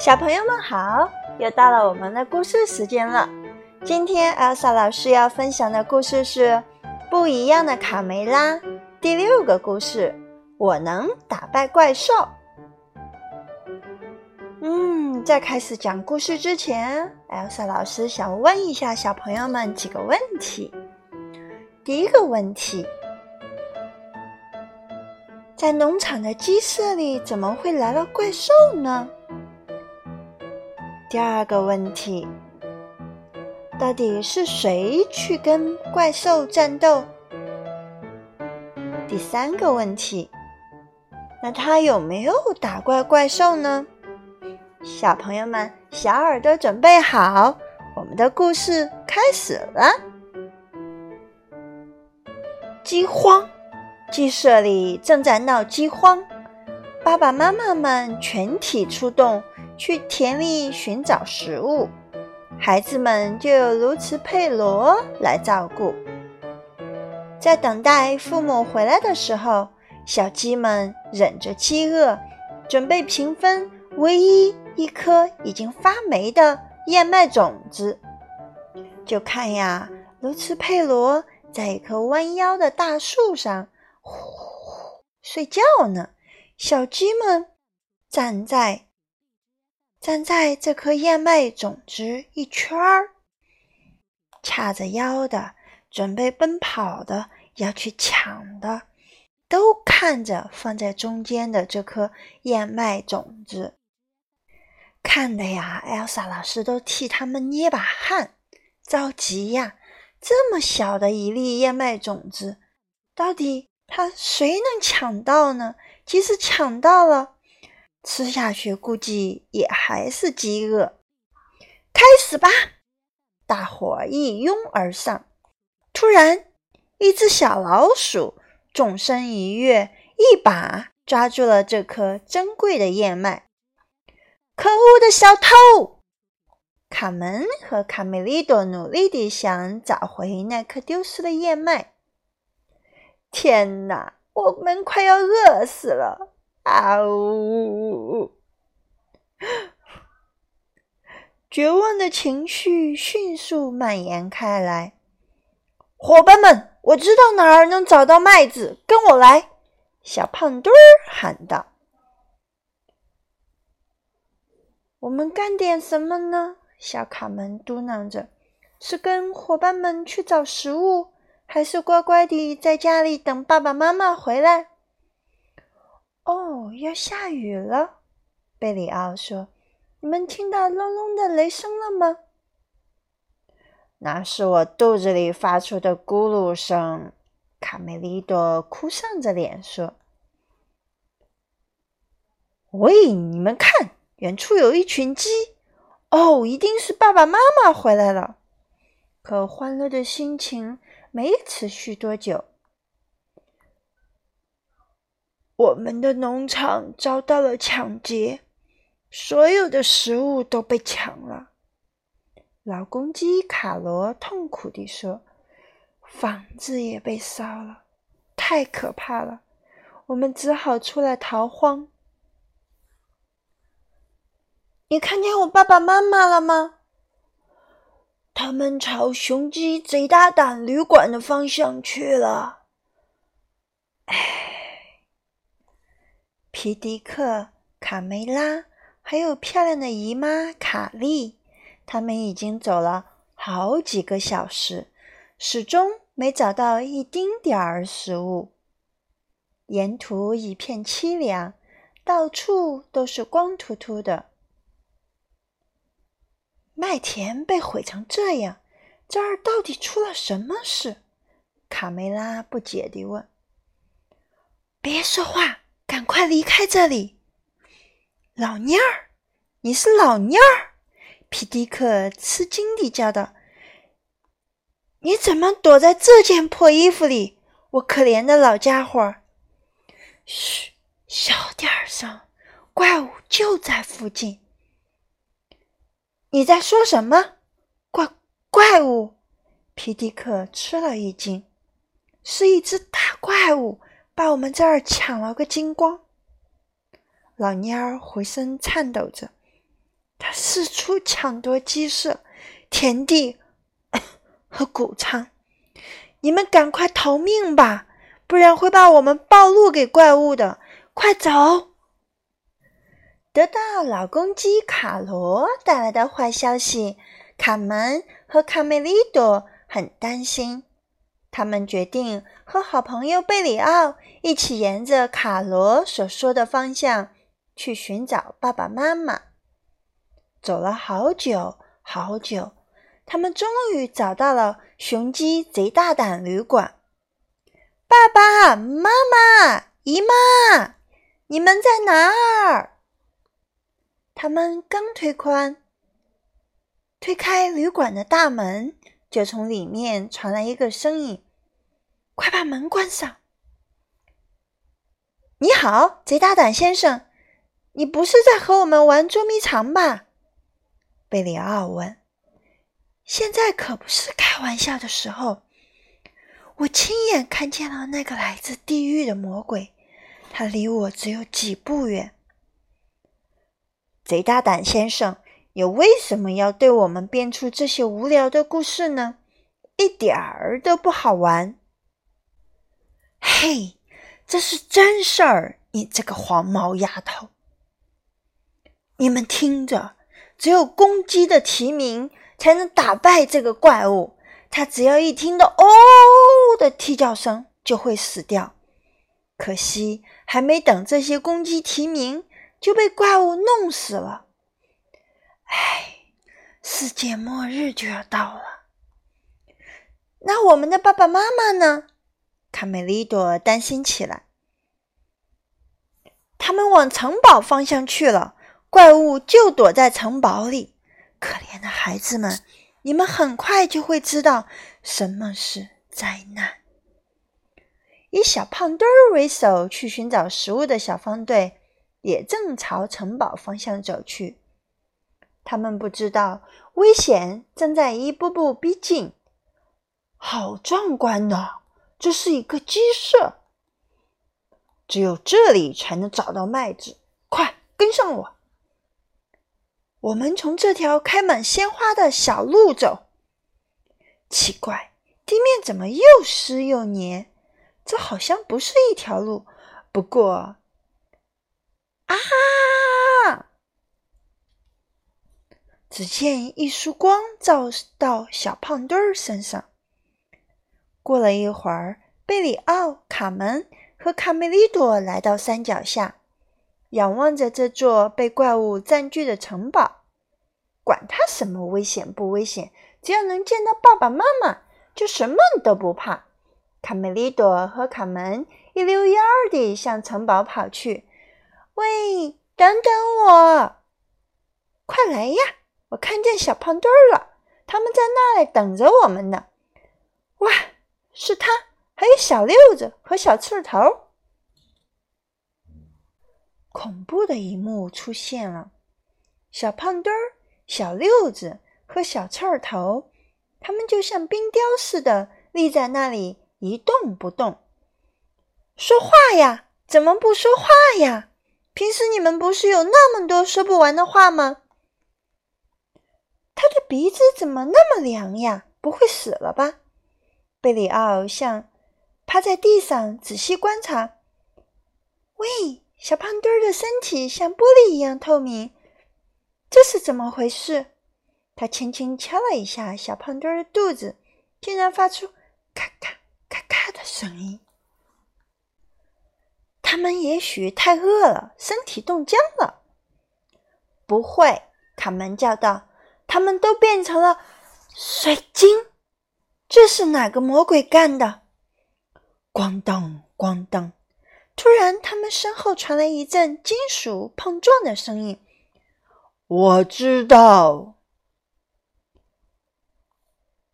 小朋友们好，又到了我们的故事时间了。今天艾莎老师要分享的故事是《不一样的卡梅拉》第六个故事。我能打败怪兽。嗯，在开始讲故事之前，艾莎老师想问一下小朋友们几个问题。第一个问题，在农场的鸡舍里怎么会来了怪兽呢？第二个问题，到底是谁去跟怪兽战斗？第三个问题，那他有没有打怪怪兽呢？小朋友们，小耳朵准备好，我们的故事开始了。饥荒，鸡舍里正在闹饥荒，爸爸妈妈们全体出动。去田里寻找食物，孩子们就由卢茨佩罗来照顾。在等待父母回来的时候，小鸡们忍着饥饿，准备平分唯一一颗已经发霉的燕麦种子。就看呀，卢茨佩罗在一棵弯腰的大树上呼呼睡觉呢。小鸡们站在。站在这颗燕麦种子一圈儿，叉着腰的，准备奔跑的，要去抢的，都看着放在中间的这颗燕麦种子，看的呀，艾莎老师都替他们捏把汗，着急呀！这么小的一粒燕麦种子，到底他谁能抢到呢？即使抢到了。吃下去估计也还是饥饿。开始吧！大伙一拥而上。突然，一只小老鼠纵身一跃，一把抓住了这颗珍贵的燕麦。可恶的小偷！卡门和卡梅利多努力地想找回那颗丢失的燕麦。天哪，我们快要饿死了！啊呜！绝望的情绪迅速蔓延开来。伙伴们，我知道哪儿能找到麦子，跟我来！小胖墩儿喊道。我们干点什么呢？小卡门嘟囔着：“是跟伙伴们去找食物，还是乖乖地在家里等爸爸妈妈回来？”哦，要下雨了，贝里奥说：“你们听到隆隆的雷声了吗？”那是我肚子里发出的咕噜声。卡梅利多哭丧着脸说：“喂，你们看，远处有一群鸡。哦，一定是爸爸妈妈回来了。”可欢乐的心情没持续多久。我们的农场遭到了抢劫，所有的食物都被抢了。老公鸡卡罗痛苦地说：“房子也被烧了，太可怕了！我们只好出来逃荒。”你看见我爸爸妈妈了吗？他们朝雄鸡贼大胆旅馆的方向去了。唉。皮迪克、卡梅拉，还有漂亮的姨妈卡莉，他们已经走了好几个小时，始终没找到一丁点儿食物。沿途一片凄凉，到处都是光秃秃的。麦田被毁成这样，这儿到底出了什么事？卡梅拉不解地问。“别说话。”赶快离开这里，老蔫儿！你是老蔫儿！皮迪克吃惊地叫道：“你怎么躲在这件破衣服里？我可怜的老家伙！”嘘，小点声，怪物就在附近。你在说什么？怪怪物！皮迪克吃了一惊，是一只大怪物。把我们这儿抢了个精光，老蔫儿回身颤抖着：“他四处抢夺鸡舍、田地和谷仓。你们赶快逃命吧，不然会把我们暴露给怪物的！快走！得到老公鸡卡罗带来的坏消息，卡门和卡梅利多很担心。他们决定和好朋友贝里奥一起沿着卡罗所说的方向去寻找爸爸妈妈。走了好久好久，他们终于找到了雄鸡贼大胆旅馆。爸爸妈妈、姨妈，你们在哪儿？他们刚推宽、推开旅馆的大门。就从里面传来一个声音：“快把门关上！”你好，贼大胆先生，你不是在和我们玩捉迷藏吧？贝里奥问。“现在可不是开玩笑的时候。我亲眼看见了那个来自地狱的魔鬼，他离我只有几步远。”贼大胆先生。又为什么要对我们编出这些无聊的故事呢？一点儿都不好玩。嘿，这是真事儿！你这个黄毛丫头，你们听着，只有公鸡的啼鸣才能打败这个怪物。它只要一听到“哦”的啼叫声，就会死掉。可惜，还没等这些公鸡啼鸣，就被怪物弄死了。唉，世界末日就要到了。那我们的爸爸妈妈呢？卡梅利多担心起来。他们往城堡方向去了，怪物就躲在城堡里。可怜的孩子们，你们很快就会知道什么是灾难。以小胖墩儿为首去寻找食物的小方队，也正朝城堡方向走去。他们不知道危险正在一步步逼近。好壮观呐！这是一个鸡舍，只有这里才能找到麦子。快跟上我！我们从这条开满鲜花的小路走。奇怪，地面怎么又湿又黏？这好像不是一条路。不过，啊！只见一束光照到小胖墩儿身上。过了一会儿，贝里奥、卡门和卡梅利多来到山脚下，仰望着这座被怪物占据的城堡。管他什么危险不危险，只要能见到爸爸妈妈，就什么都不怕。卡梅利多和卡门一溜烟儿地向城堡跑去。“喂，等等我！快来呀！”我看见小胖墩儿了，他们在那里等着我们呢。哇，是他，还有小六子和小刺头。恐怖的一幕出现了，小胖墩儿、小六子和小刺头，他们就像冰雕似的立在那里一动不动。说话呀，怎么不说话呀？平时你们不是有那么多说不完的话吗？他的鼻子怎么那么凉呀？不会死了吧？贝里奥像趴在地上仔细观察。喂，小胖墩儿的身体像玻璃一样透明，这是怎么回事？他轻轻敲了一下小胖墩儿的肚子，竟然发出咔咔咔咔的声音。他们也许太饿了，身体冻僵了。不会，卡门叫道。他们都变成了水晶，这是哪个魔鬼干的？咣当咣当！突然，他们身后传来一阵金属碰撞的声音。我知道，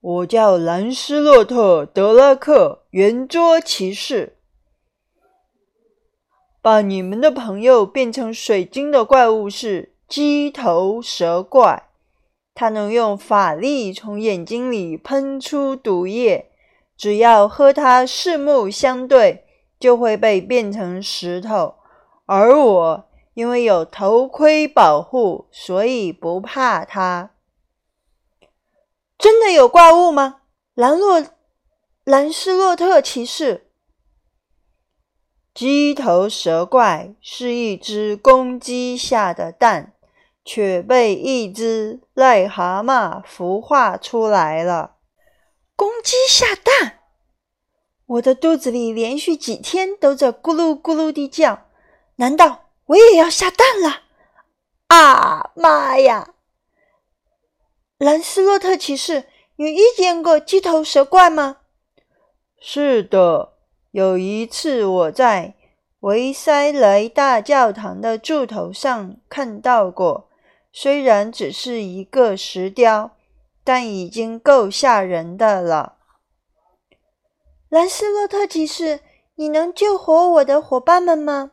我叫兰斯洛特·德拉克，圆桌骑士。把你们的朋友变成水晶的怪物是鸡头蛇怪。它能用法力从眼睛里喷出毒液，只要和它四目相对，就会被变成石头。而我因为有头盔保护，所以不怕它。真的有怪物吗？兰洛兰斯洛特骑士，鸡头蛇怪是一只公鸡下的蛋，却被一只癞蛤蟆孵化出来了。公鸡下蛋，我的肚子里连续几天都在咕噜咕噜地叫，难道我也要下蛋了？啊妈呀！兰斯洛特骑士，你遇见过鸡头蛇怪吗？是的，有一次我在维塞雷大教堂的柱头上看到过，虽然只是一个石雕。但已经够吓人的了，兰斯洛特骑士，你能救活我的伙伴们吗？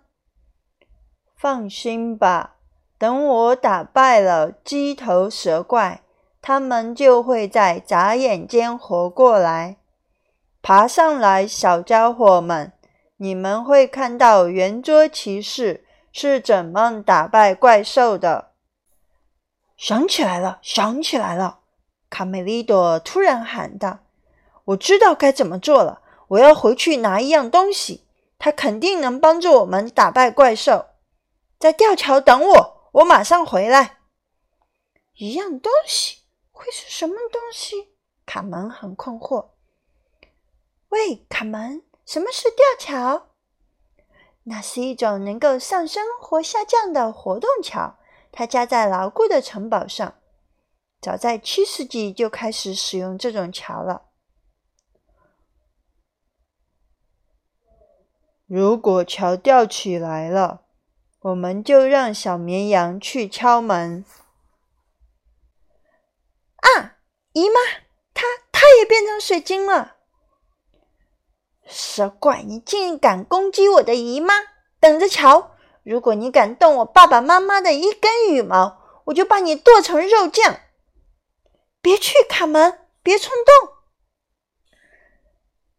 放心吧，等我打败了鸡头蛇怪，他们就会在眨眼间活过来。爬上来，小家伙们，你们会看到圆桌骑士是怎么打败怪兽的。想起来了，想起来了。卡梅利多突然喊道：“我知道该怎么做了！我要回去拿一样东西，它肯定能帮助我们打败怪兽。在吊桥等我，我马上回来。”一样东西会是什么东西？卡门很困惑。喂，卡门，什么是吊桥？那是一种能够上升或下降的活动桥，它架在牢固的城堡上。早在七世纪就开始使用这种桥了。如果桥吊起来了，我们就让小绵羊去敲门。啊，姨妈，它它也变成水晶了！蛇怪，你竟敢攻击我的姨妈！等着瞧！如果你敢动我爸爸妈妈的一根羽毛，我就把你剁成肉酱！别去，卡门！别冲动，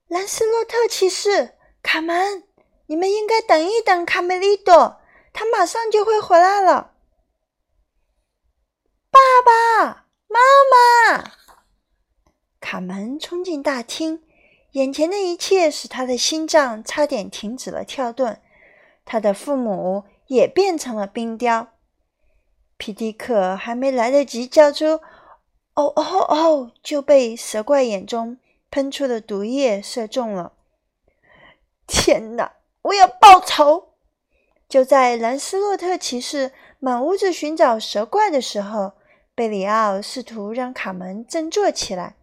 兰斯洛特骑士，卡门，你们应该等一等卡梅利多，他马上就会回来了。爸爸妈妈，卡门冲进大厅，眼前的一切使他的心脏差点停止了跳动。他的父母也变成了冰雕。皮迪克还没来得及叫出。哦哦哦！就被蛇怪眼中喷出的毒液射中了。天哪！我要报仇！就在兰斯洛特骑士满屋子寻找蛇怪的时候，贝里奥试图让卡门振作起来，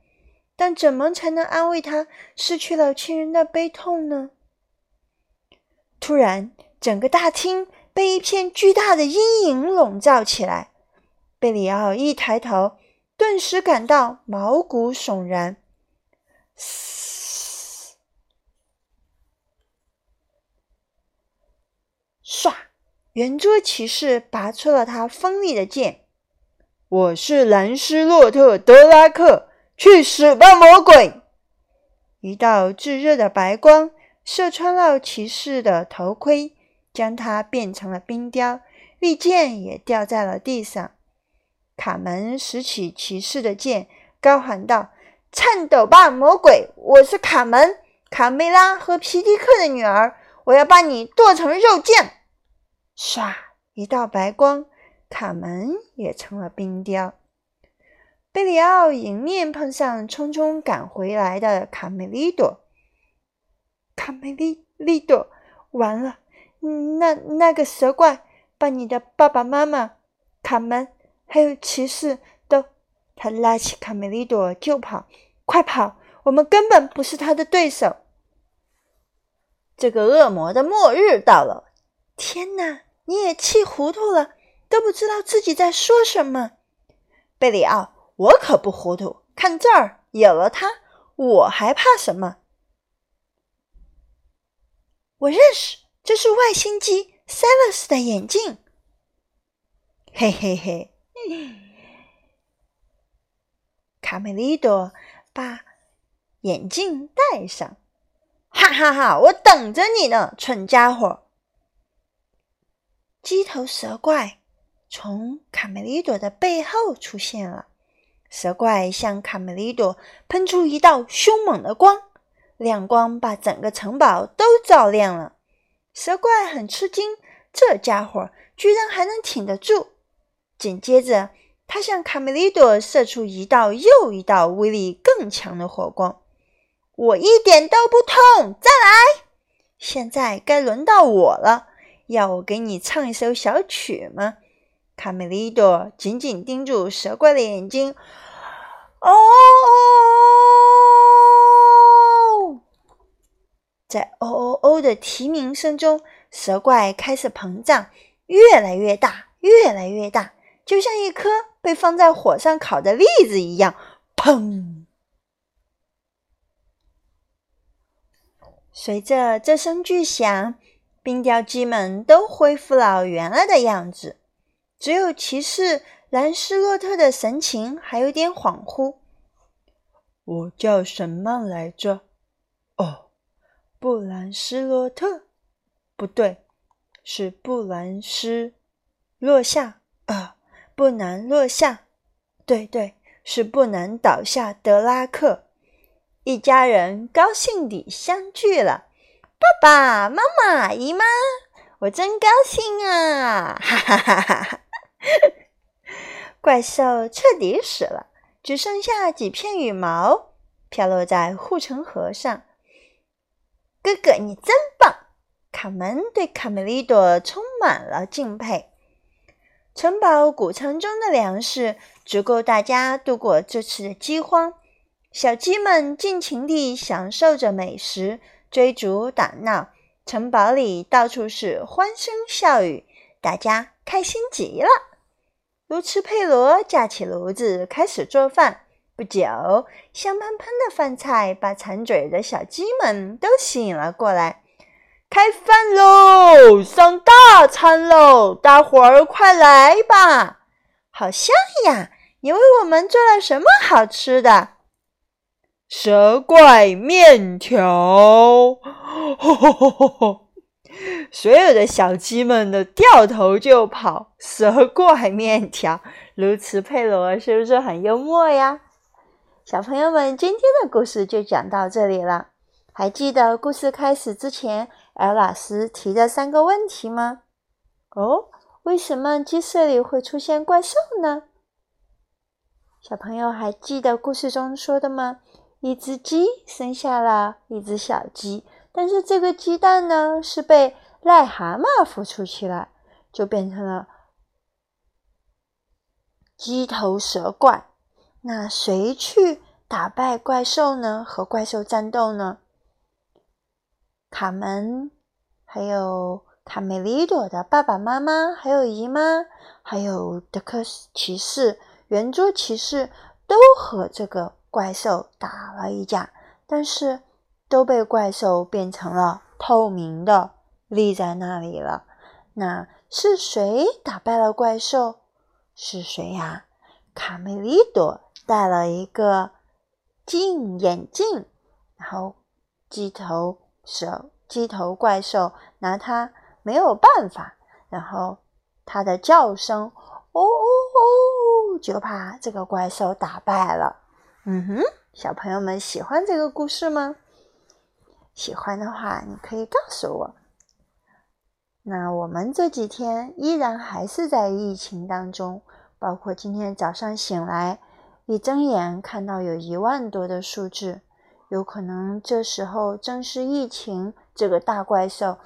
但怎么才能安慰他失去了亲人的悲痛呢？突然，整个大厅被一片巨大的阴影笼罩起来。贝里奥一抬头。顿时感到毛骨悚然。唰！圆桌骑士拔出了他锋利的剑。我是兰斯洛特·德拉克，去死吧，魔鬼！一道炙热的白光射穿了骑士的头盔，将他变成了冰雕，利剑也掉在了地上。卡门拾起骑士的剑，高喊道：“颤抖吧，魔鬼！我是卡门，卡梅拉和皮迪克的女儿。我要把你剁成肉酱！”唰，一道白光，卡门也成了冰雕。贝里奥迎面碰上匆匆赶回来的卡梅利多。卡梅利利多，完了！那那个蛇怪把你的爸爸妈妈，卡门。还有骑士都，他拉起卡梅利多就跑，快跑！我们根本不是他的对手。这个恶魔的末日到了！天哪，你也气糊涂了，都不知道自己在说什么。贝里奥，我可不糊涂。看这儿，有了它，我还怕什么？我认识，这是外星机塞勒斯的眼镜。嘿嘿嘿。卡梅利多把眼镜戴上，哈哈哈！我等着你呢，蠢家伙！鸡头蛇怪从卡梅利多的背后出现了。蛇怪向卡梅利多喷出一道凶猛的光，亮光把整个城堡都照亮了。蛇怪很吃惊，这家伙居然还能挺得住。紧接着，他向卡梅利多射出一道又一道威力更强的火光。我一点都不痛，再来！现在该轮到我了，要我给你唱一首小曲吗？卡梅利多紧紧盯住蛇怪的眼睛。哦，在哦哦哦的啼鸣声中，蛇怪开始膨胀，越来越大，越来越大，就像一颗被放在火上烤的栗子一样。砰！随着这声巨响，冰雕鸡们都恢复了原来的样子，只有骑士。兰斯洛特的神情还有点恍惚。我叫什么来着？布兰斯洛特，不对，是布兰斯落下啊，不能落下。对对，是不能倒下。德拉克一家人高兴地相聚了。爸爸妈妈、姨妈，我真高兴啊！哈哈哈哈哈。怪兽彻底死了，只剩下几片羽毛飘落在护城河上。哥哥，你真棒！卡门对卡梅利多充满了敬佩。城堡谷仓中的粮食足够大家度过这次的饥荒。小鸡们尽情地享受着美食，追逐打闹。城堡里到处是欢声笑语，大家开心极了。卢茨佩罗架起炉子，开始做饭。不久，香喷喷的饭菜把馋嘴的小鸡们都吸引了过来。开饭喽，上大餐喽！大伙儿快来吧！好香呀！你为我们做了什么好吃的？蛇怪面条！所有的小鸡们都掉头就跑，蛇怪面条，卢茨佩罗是不是很幽默呀？小朋友们，今天的故事就讲到这里了。还记得故事开始之前，艾老师提的三个问题吗？哦，为什么鸡舍里会出现怪兽呢？小朋友还记得故事中说的吗？一只鸡生下了一只小鸡，但是这个鸡蛋呢，是被癞蛤蟆孵出去了，就变成了鸡头蛇怪。那谁去打败怪兽呢？和怪兽战斗呢？卡门，还有卡梅利多的爸爸妈妈，还有姨妈，还有德克骑士、圆桌骑士，都和这个怪兽打了一架，但是都被怪兽变成了透明的。立在那里了，那是谁打败了怪兽？是谁呀？卡梅利多戴了一个镜眼镜，然后鸡头蛇、鸡头怪兽拿它没有办法，然后它的叫声哦哦哦，就把这个怪兽打败了。嗯哼，小朋友们喜欢这个故事吗？喜欢的话，你可以告诉我。那我们这几天依然还是在疫情当中，包括今天早上醒来，一睁眼看到有一万多的数字，有可能这时候正是疫情这个大怪兽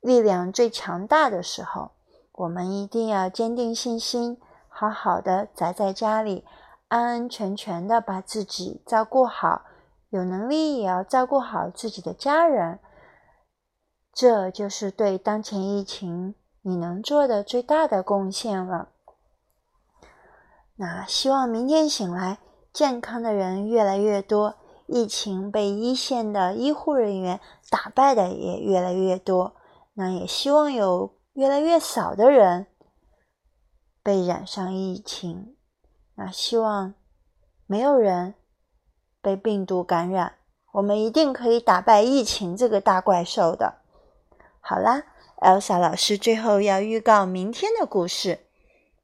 力量最强大的时候。我们一定要坚定信心，好好的宅在家里，安安全全的把自己照顾好，有能力也要照顾好自己的家人。这就是对当前疫情你能做的最大的贡献了。那希望明天醒来，健康的人越来越多，疫情被一线的医护人员打败的也越来越多。那也希望有越来越少的人被染上疫情。那希望没有人被病毒感染，我们一定可以打败疫情这个大怪兽的。好啦，Elsa 老师最后要预告明天的故事，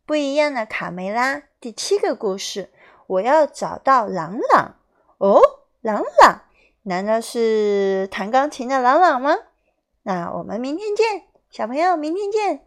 不一样的卡梅拉第七个故事。我要找到朗朗哦，朗朗，难道是弹钢琴的朗朗吗？那我们明天见，小朋友，明天见。